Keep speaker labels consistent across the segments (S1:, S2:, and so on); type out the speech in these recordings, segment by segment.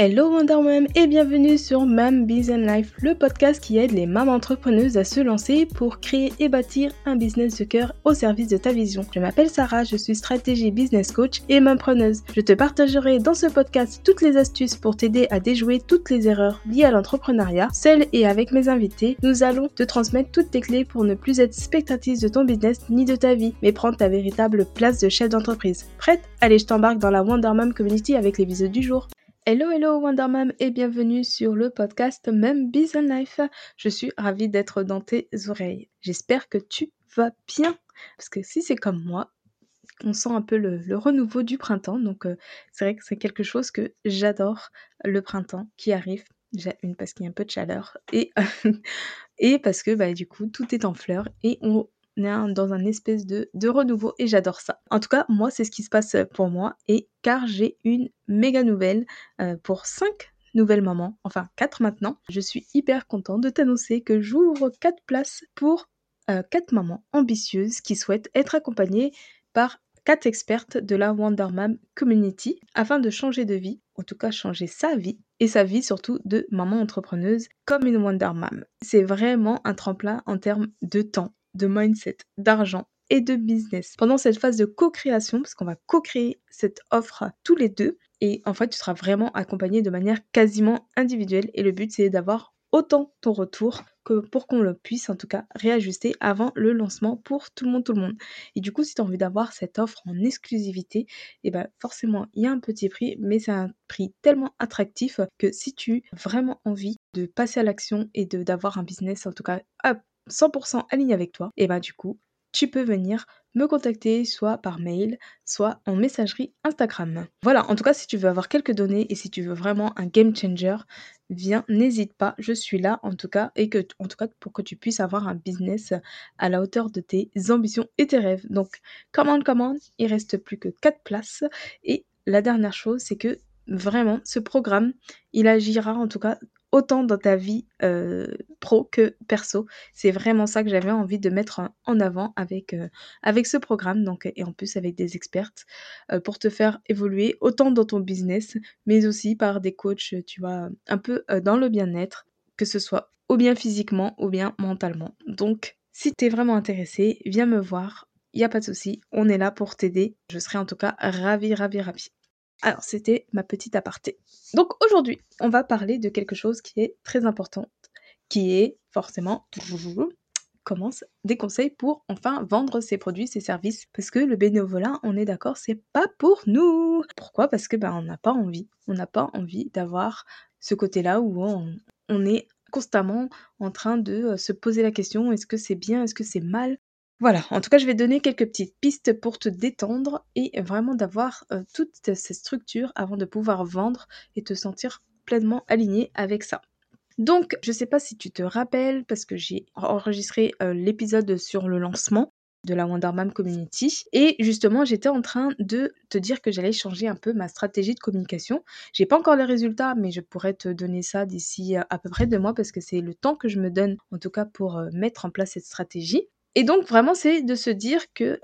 S1: Hello Wonder Mom et bienvenue sur Mam Business Life, le podcast qui aide les mamans entrepreneuses à se lancer pour créer et bâtir un business de cœur au service de ta vision. Je m'appelle Sarah, je suis stratégie business coach et mampreneuse. Je te partagerai dans ce podcast toutes les astuces pour t'aider à déjouer toutes les erreurs liées à l'entrepreneuriat. Seule et avec mes invités, nous allons te transmettre toutes tes clés pour ne plus être spectatrice de ton business ni de ta vie, mais prendre ta véritable place de chef d'entreprise. Prête? Allez, je t'embarque dans la Wonder Mom Community avec les bisous du jour. Hello, hello Wondermam et bienvenue sur le podcast Même Business Life. Je suis ravie d'être dans tes oreilles. J'espère que tu vas bien. Parce que si c'est comme moi, on sent un peu le, renouveau du printemps. Donc euh, c'est vrai que c'est quelque chose que j'adore, le printemps qui arrive. J'ai une parce qu'il y a un peu de chaleur et, et parce que bah, du coup tout est en fleurs et on dans un espèce de, de renouveau et j'adore ça. En tout cas, moi, c'est ce qui se passe pour moi et car j'ai une méga nouvelle euh, pour 5 nouvelles mamans, enfin 4 maintenant. Je suis hyper contente de t'annoncer que j'ouvre 4 places pour 4 euh, mamans ambitieuses qui souhaitent être accompagnées par 4 expertes de la Wonder Mom Community afin de changer de vie, en tout cas changer sa vie et sa vie surtout de maman entrepreneuse comme une Wonder Mom. C'est vraiment un tremplin en termes de temps de mindset, d'argent et de business. Pendant cette phase de co-création, parce qu'on va co-créer cette offre tous les deux, et en fait, tu seras vraiment accompagné de manière quasiment individuelle. Et le but, c'est d'avoir autant ton retour que pour qu'on le puisse en tout cas réajuster avant le lancement pour tout le monde, tout le monde. Et du coup, si tu as envie d'avoir cette offre en exclusivité, et eh ben forcément, il y a un petit prix, mais c'est un prix tellement attractif que si tu as vraiment envie de passer à l'action et d'avoir un business en tout cas 100% aligné avec toi, et ben du coup, tu peux venir me contacter soit par mail, soit en messagerie Instagram. Voilà, en tout cas, si tu veux avoir quelques données et si tu veux vraiment un game changer, viens, n'hésite pas, je suis là en tout cas, et que, en tout cas, pour que tu puisses avoir un business à la hauteur de tes ambitions et tes rêves. Donc, commande, commande, il reste plus que 4 places. Et la dernière chose, c'est que vraiment, ce programme, il agira en tout cas autant dans ta vie pro que perso. C'est vraiment ça que j'avais envie de mettre en avant avec, avec ce programme, donc, et en plus avec des expertes, pour te faire évoluer autant dans ton business, mais aussi par des coachs, tu vois, un peu dans le bien-être, que ce soit ou bien physiquement ou bien mentalement. Donc, si tu es vraiment intéressé, viens me voir. Il n'y a pas de souci, on est là pour t'aider. Je serai en tout cas ravie, ravie, ravie. Alors, c'était ma petite aparté. Donc aujourd'hui, on va parler de quelque chose qui est très important, qui est forcément comment des conseils pour enfin vendre ses produits, ses services. Parce que le bénévolat, on est d'accord, c'est pas pour nous. Pourquoi? Parce que ben on n'a pas envie. On n'a pas envie d'avoir ce côté-là où on, on est constamment en train de euh, se poser la question est-ce que c'est bien, est-ce que c'est mal? Voilà, en tout cas, je vais donner quelques petites pistes pour te détendre et vraiment d'avoir toutes ces structures avant de pouvoir vendre et te sentir pleinement aligné avec ça. Donc, je ne sais pas si tu te rappelles, parce que j'ai enregistré l'épisode sur le lancement de la Wonderman Community. Et justement, j'étais en train de te dire que j'allais changer un peu ma stratégie de communication. J'ai pas encore les résultats, mais je pourrais te donner ça d'ici à peu près deux mois parce que c'est le temps que je me donne, en tout cas, pour mettre en place cette stratégie. Et donc vraiment, c'est de se dire que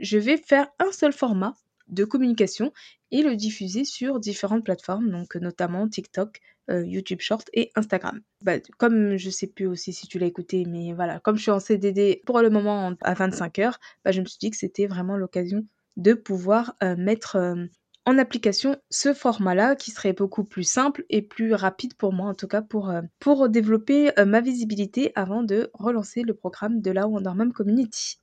S1: je vais faire un seul format de communication et le diffuser sur différentes plateformes, donc notamment TikTok, YouTube Short et Instagram. Bah, comme je sais plus aussi si tu l'as écouté, mais voilà, comme je suis en CDD pour le moment à 25 heures, bah, je me suis dit que c'était vraiment l'occasion de pouvoir mettre en application ce format-là qui serait beaucoup plus simple et plus rapide pour moi en tout cas pour, euh, développer euh, ma visibilité avant de relancer le programme de la Wonderman Community.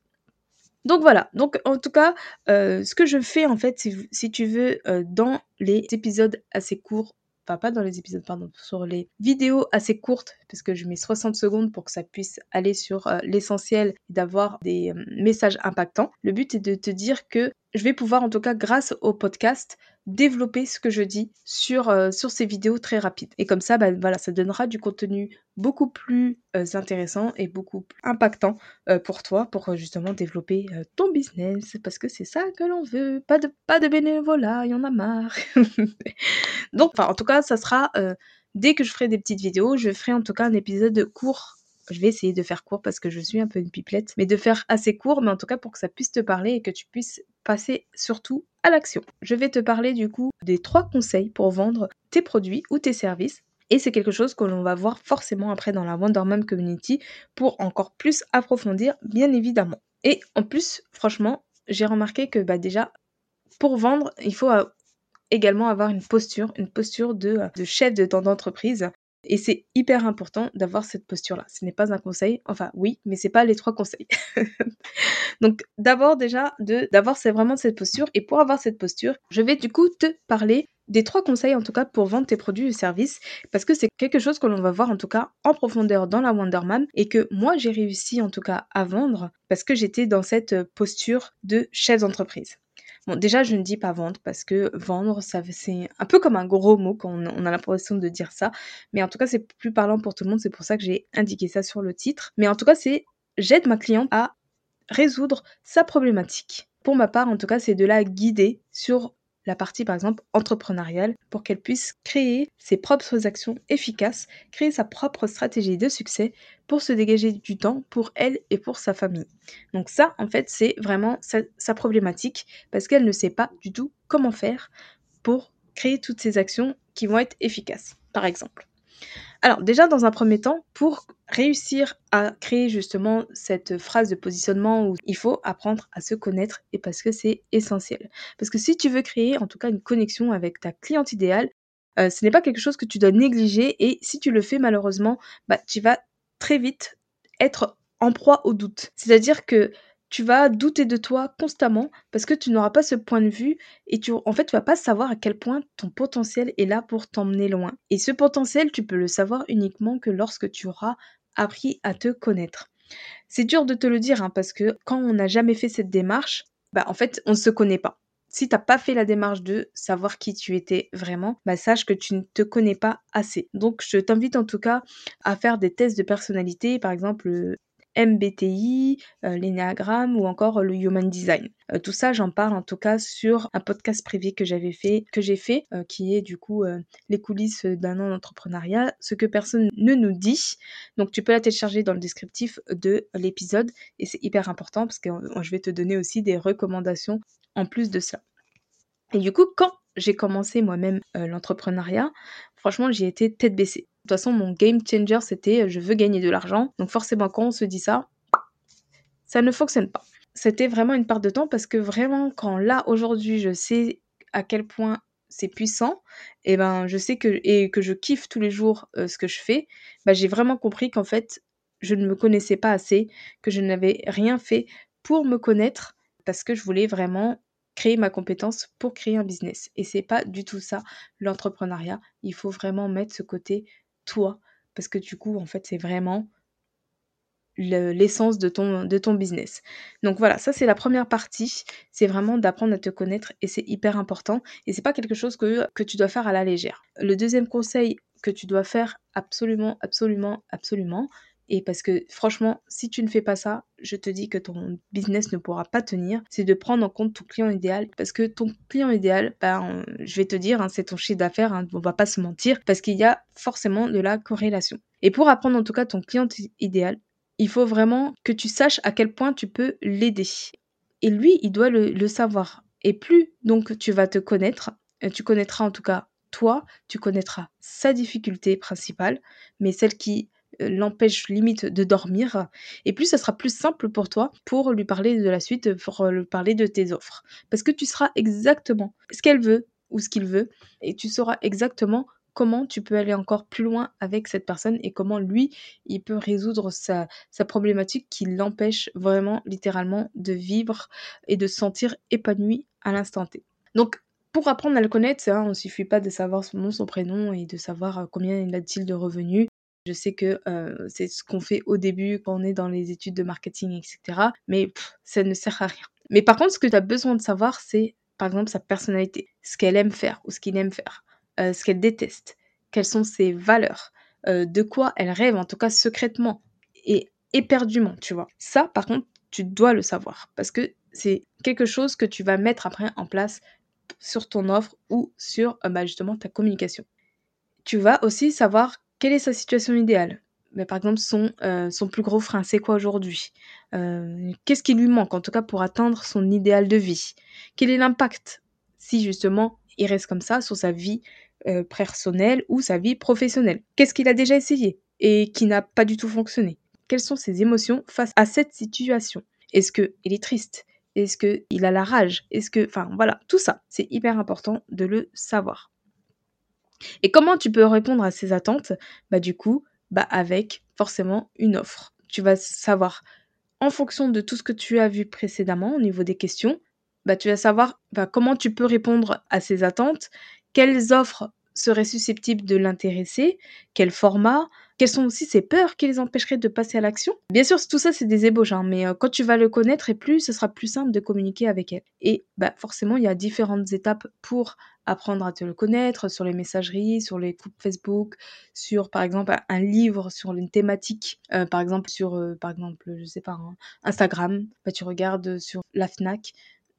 S1: Donc voilà, donc en tout cas, euh, ce que je fais en fait, si tu veux, dans les épisodes assez courts pas dans les épisodes, pardon, sur les vidéos assez courtes, parce que je mets 60 secondes pour que ça puisse aller sur euh, l'essentiel et d'avoir des euh, messages impactants. Le but est de te dire que je vais pouvoir, en tout cas, grâce au podcast, développer ce que je dis sur, euh, sur ces vidéos très rapides. Et comme ça, bah, voilà, ça donnera du contenu beaucoup plus intéressant et beaucoup plus impactant pour toi, pour justement développer ton business, parce que c'est ça que l'on veut. Pas de, pas de bénévolat, il y en a marre. Donc, en tout cas, ça sera dès que je ferai des petites vidéos, je ferai en tout cas un épisode court. Je vais essayer de faire court parce que je suis un peu une pipelette, mais de faire assez court, mais en tout cas pour que ça puisse te parler et que tu puisses passer surtout à l'action. Je vais te parler du coup des trois conseils pour vendre tes produits ou tes services. Et c'est quelque chose que l'on va voir forcément après dans la Wonder Community pour encore plus approfondir, bien évidemment. Et en plus, franchement, j'ai remarqué que bah, déjà, pour vendre, il faut euh, également avoir une posture, une posture de, euh, chef de ton entreprise. Et c'est hyper important d'avoir cette posture-là. Ce n'est pas un conseil, enfin oui, mais c'est pas les trois conseils. Donc d'abord déjà d'avoir c'est vraiment cette posture. Et pour avoir cette posture, je vais du coup te parler des trois conseils en tout cas pour vendre tes produits et services parce que c'est quelque chose que l'on va voir en tout cas en profondeur dans la Wonderman et que moi j'ai réussi en tout cas à vendre parce que j'étais dans cette posture de chef d'entreprise. Déjà, je ne dis pas vendre parce que vendre, c'est un peu comme un gros mot quand on, a l'impression de dire ça. Mais en tout cas, c'est plus parlant pour tout le monde. C'est pour ça que j'ai indiqué ça sur le titre. Mais en tout cas, c'est j'aide ma cliente à résoudre sa problématique. Pour ma part, en tout cas, c'est de la guider sur la partie par exemple entrepreneuriale pour qu'elle puisse créer ses propres actions efficaces, créer sa propre stratégie de succès pour se dégager du temps pour elle et pour sa famille. Donc ça, en fait, c'est vraiment sa, problématique parce qu'elle ne sait pas du tout comment faire pour créer toutes ces actions qui vont être efficaces, par exemple. Alors déjà, dans un premier temps, pour réussir à créer justement cette phrase de positionnement où il faut apprendre à se connaître et parce que c'est essentiel. Parce que si tu veux créer en tout cas une connexion avec ta cliente idéale, euh, ce n'est pas quelque chose que tu dois négliger et si tu le fais malheureusement, bah, tu vas très vite être en proie au doute. C'est-à-dire que tu vas douter de toi constamment parce que tu n'auras pas ce point de vue et tu en fait tu vas pas savoir à quel point ton potentiel est là pour t'emmener loin. Et ce potentiel, tu peux le savoir uniquement que lorsque tu auras appris à te connaître. C'est dur de te le dire hein, parce que quand on n'a jamais fait cette démarche, bah en fait, on ne se connaît pas. Si tu n'as pas fait la démarche de savoir qui tu étais vraiment, bah sache que tu ne te connais pas assez. Donc je t'invite en tout cas à faire des tests de personnalité, par exemple MBTI, euh, l'énéagramme ou encore le Human Design. Euh, tout ça, j'en parle en tout cas sur un podcast privé que j'avais fait, que j'ai fait, euh, qui est du coup les coulisses d'un an d'entrepreneuriat, ce que personne ne nous dit. Donc tu peux la télécharger dans le descriptif de l'épisode et c'est hyper important parce que je vais te donner aussi des recommandations en plus de ça. Et du coup, quand j'ai commencé moi-même l'entrepreneuriat, franchement, j'y étais tête baissée. Toute façon, mon game changer, c'était je veux gagner de l'argent. Donc forcément, quand on se dit ça, ça ne fonctionne pas. C'était vraiment une part de temps parce que vraiment, quand là, aujourd'hui, je sais à quel point c'est puissant, et ben je sais que et que je kiffe tous les jours ce que je fais, ben, j'ai vraiment compris qu'en fait, je ne me connaissais pas assez, que je n'avais rien fait pour me connaître parce que je voulais vraiment créer ma compétence pour créer un business. Et c'est pas du tout ça l'entrepreneuriat. Il faut vraiment mettre ce côté toi parce que du coup en fait c'est vraiment l'essence de ton, de ton business. Donc voilà, ça c'est la première partie, c'est vraiment d'apprendre à te connaître et c'est hyper important et c'est pas quelque chose que, que tu dois faire à la légère. Le deuxième conseil que tu dois faire absolument, absolument, absolument, et parce que franchement, si tu ne fais pas ça, je te dis que ton business ne pourra pas tenir. C'est de prendre en compte ton client idéal. Parce que ton client idéal, ben, je vais te dire, hein, c'est ton chiffre d'affaires, hein, on va pas se mentir, parce qu'il y a forcément de la corrélation. Et pour apprendre en tout cas ton client idéal, il faut vraiment que tu saches à quel point tu peux l'aider. Et lui, il doit le, le savoir. Et plus donc tu vas te connaître, euh, tu connaîtras en tout cas toi, tu connaîtras sa difficulté principale, mais celle qui l'empêche limite de dormir. Et plus ça sera plus simple pour toi pour lui parler de la suite, pour lui parler de tes offres. Parce que tu sauras exactement ce qu'elle veut ou ce qu'il veut et tu sauras exactement comment tu peux aller encore plus loin avec cette personne et comment lui, il peut résoudre sa, problématique qui l'empêche vraiment littéralement de vivre et de se sentir épanoui à l'instant T. Donc, pour apprendre à le connaître, hein, on ne suffit pas de savoir son nom, son prénom et de savoir euh, combien il a-t-il de revenus. Je sais que c'est ce qu'on fait au début quand on est dans les études de marketing, etc. Mais ça ne sert à rien. Mais par contre, ce que tu as besoin de savoir, c'est par exemple sa personnalité, ce qu'elle aime faire ou ce qu'il aime faire, ce qu'elle déteste, quelles sont ses valeurs, de quoi elle rêve, en tout cas secrètement et éperdument, tu vois. Ça, par contre, tu dois le savoir parce que c'est quelque chose que tu vas mettre après en place sur ton offre ou sur bah, justement ta communication. Tu vas aussi savoir quelle est sa situation idéale? Mais Par exemple, son, euh, son plus gros frein, c'est quoi aujourd'hui? Euh, Qu'est-ce qui lui manque, en tout cas, pour atteindre son idéal de vie? Quel est l'impact si justement il reste comme ça sur sa vie euh, personnelle ou sa vie professionnelle? Qu'est-ce qu'il a déjà essayé et qui n'a pas du tout fonctionné? Quelles sont ses émotions face à cette situation? Est-ce qu'il est triste? Est-ce qu'il a la rage? Est-ce que... Enfin voilà, tout ça, c'est hyper important de le savoir. Et comment tu peux répondre à ces attentes? Bah du coup, bah avec forcément une offre. Tu vas savoir en fonction de tout ce que tu as vu précédemment au niveau des questions, bah, tu vas savoir bah, comment tu peux répondre à ces attentes, quelles offres seraient susceptibles de l'intéresser, quel format, quelles sont aussi ses peurs qui les empêcheraient de passer à l'action? Bien sûr, tout ça, c'est des ébauches, hein, mais euh, quand tu vas le connaître et plus, ce sera plus simple de communiquer avec elle. Et bah, forcément, il y a différentes étapes pour apprendre à te le connaître sur les messageries, sur les groupes Facebook, sur par exemple un livre sur une thématique, euh, par exemple sur euh, par exemple je sais pas hein, Instagram, bah, tu regardes sur la Fnac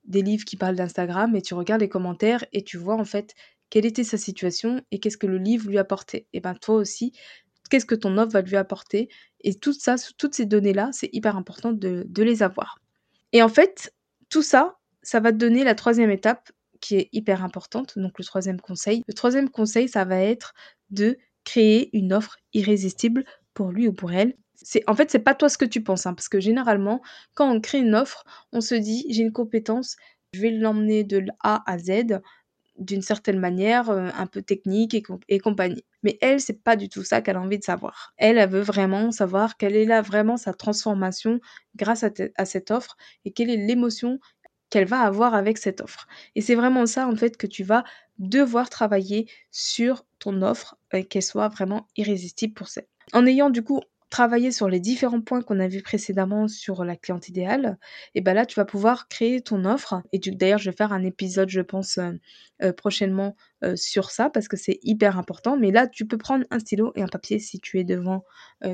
S1: des livres qui parlent d'Instagram et tu regardes les commentaires et tu vois en fait quelle était sa situation et qu'est-ce que le livre lui apportait. Et ben toi aussi, qu'est-ce que ton offre va lui apporter et tout ça, toutes ces données là, c'est hyper important de, les avoir. Et en fait, tout ça, ça va te donner la troisième étape qui est hyper importante, donc le troisième conseil. Le troisième conseil, ça va être de créer une offre irrésistible pour lui ou pour elle. En fait c'est pas toi ce que tu penses, hein, parce que généralement quand on crée une offre, on se dit j'ai une compétence, je vais l'emmener de A à Z d'une certaine manière, euh, un peu technique et, compagnie. Mais elle, c'est pas du tout ça qu'elle a envie de savoir. Elle, elle veut vraiment savoir quelle est là vraiment sa transformation grâce à cette offre et quelle est l'émotion qu'elle va avoir avec cette offre. Et c'est vraiment ça, en fait, que tu vas devoir travailler sur ton offre, qu'elle soit vraiment irrésistible pour ça. En ayant du coup travaillé sur les différents points qu'on a vus précédemment sur la cliente idéale, et ben là tu vas pouvoir créer ton offre. Et d'ailleurs je vais faire un épisode je pense euh, euh, prochainement euh, sur ça parce que c'est hyper important. Mais là tu peux prendre un stylo et un papier si tu es devant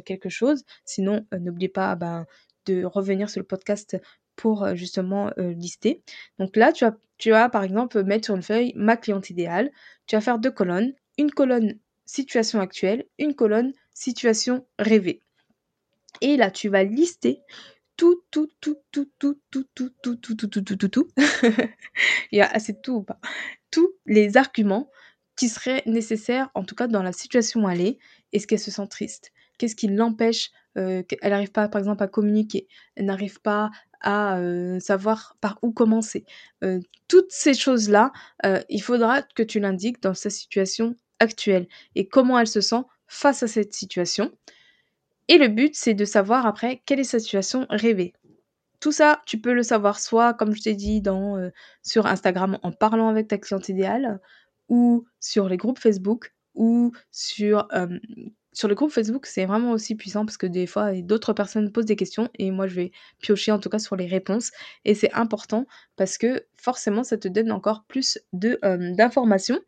S1: quelque chose. Sinon n'oublie pas ben, de revenir sur le podcast pour justement lister. Donc là, tu vas, tu vas par exemple mettre sur une feuille ma cliente idéale. Tu vas faire deux colonnes. Une colonne situation actuelle, une colonne situation rêvée. Et là, tu vas lister tout, tout, tout, tout, tout, tout, tout, tout, tout, tout, tout, tout, tout, tout. Il y a assez de tout ou pas Tous les arguments qui seraient nécessaires, en tout cas dans la situation où elle est, est-ce qu'elle se sent triste Qu'est-ce qui l'empêche Elle n'arrive pas, par exemple, à communiquer. Elle n'arrive pas à savoir par où commencer. toutes ces choses-là, il faudra que tu l'indiques dans sa situation actuelle et comment elle se sent face à cette situation. Et le but, c'est de savoir après quelle est sa situation rêvée. Tout ça, tu peux le savoir soit, comme je t'ai dit, dans, sur Instagram en parlant avec ta cliente idéale, ou sur les groupes Facebook, ou sur sur le groupe Facebook, c'est vraiment aussi puissant parce que des fois, d'autres personnes posent des questions et moi, je vais piocher en tout cas sur les réponses. Et c'est important parce que forcément, ça te donne encore plus euh, d'informations.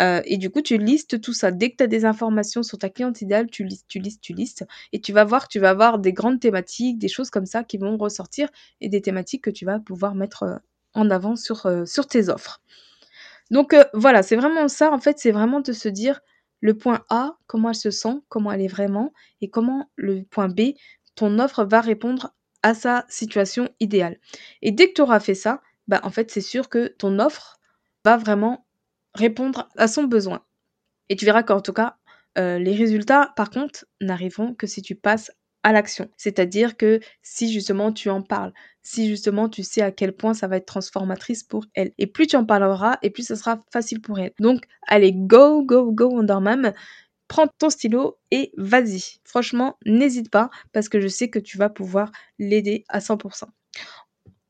S1: Euh, et du coup, tu listes tout ça. Dès que tu as des informations sur ta cliente idéale, tu listes, tu listes, tu listes. Et tu vas voir tu vas avoir des grandes thématiques, des choses comme ça qui vont ressortir et des thématiques que tu vas pouvoir mettre euh, en avant sur tes offres. Donc voilà, c'est vraiment ça. En fait, c'est vraiment de se dire le point A, comment elle se sent, comment elle est vraiment, et comment le point B, ton offre va répondre à sa situation idéale. Et dès que tu auras fait ça, bah en fait c'est sûr que ton offre va vraiment répondre à son besoin. Et tu verras qu'en tout cas, euh, les résultats, par contre, n'arriveront que si tu passes à l'action. C'est-à-dire que si justement tu en parles, si justement tu sais à quel point ça va être transformatrice pour elle. Et plus tu en parleras, et plus ça sera facile pour elle. Donc, allez, go, go, go, Wonderman. Prends ton stylo et vas-y. Franchement, n'hésite pas parce que je sais que tu vas pouvoir l'aider à 100%.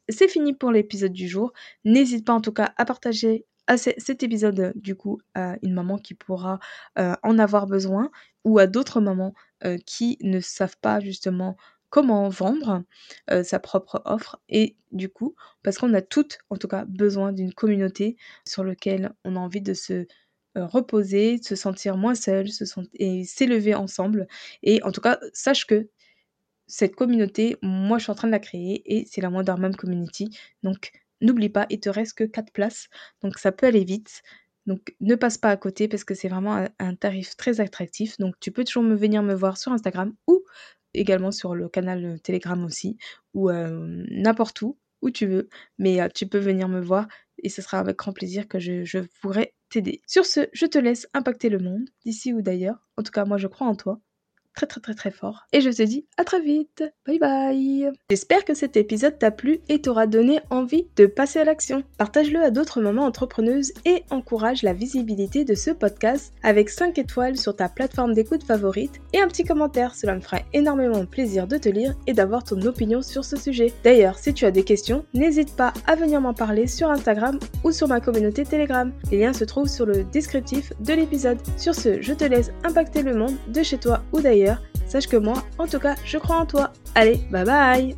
S1: C'est fini pour l'épisode du jour. N'hésite pas en tout cas à partager à cet épisode du coup à une maman qui pourra euh, en avoir besoin ou à d'autres mamans euh, qui ne savent pas justement comment vendre euh, sa propre offre et du coup parce qu'on a toutes en tout cas besoin d'une communauté sur laquelle on a envie de se reposer, de se sentir moins seul se et s'élever ensemble et en tout cas sache que cette communauté moi je suis en train de la créer et c'est la Wonder Community donc n'oublie pas, il te reste que 4 places, donc ça peut aller vite. Donc ne passe pas à côté parce que c'est vraiment un, tarif très attractif. Donc tu peux toujours me venir me voir sur Instagram ou également sur le canal Telegram aussi, ou euh, n'importe où où tu veux, mais euh, tu peux venir me voir et ce sera avec grand plaisir que je pourrai t'aider. Sur ce, je te laisse impacter le monde, d'ici ou d'ailleurs. En tout cas, moi, je crois en toi très très très très fort. Et je te dis à très vite. Bye bye. J'espère que cet épisode t'a plu et t'aura donné envie de passer à l'action. Partage-le à d'autres mamans entrepreneuses et encourage la visibilité de ce podcast avec 5 étoiles sur ta plateforme d'écoute favorite et un petit commentaire. Cela me fera énormément plaisir de te lire et d'avoir ton opinion sur ce sujet. D'ailleurs, si tu as des questions, n'hésite pas à venir m'en parler sur Instagram ou sur ma communauté Telegram. Les liens se trouvent sur le descriptif de l'épisode. Sur ce, je te laisse impacter le monde de chez toi ou d'ailleurs Sache que moi, en tout cas, je crois en toi. Allez, bye bye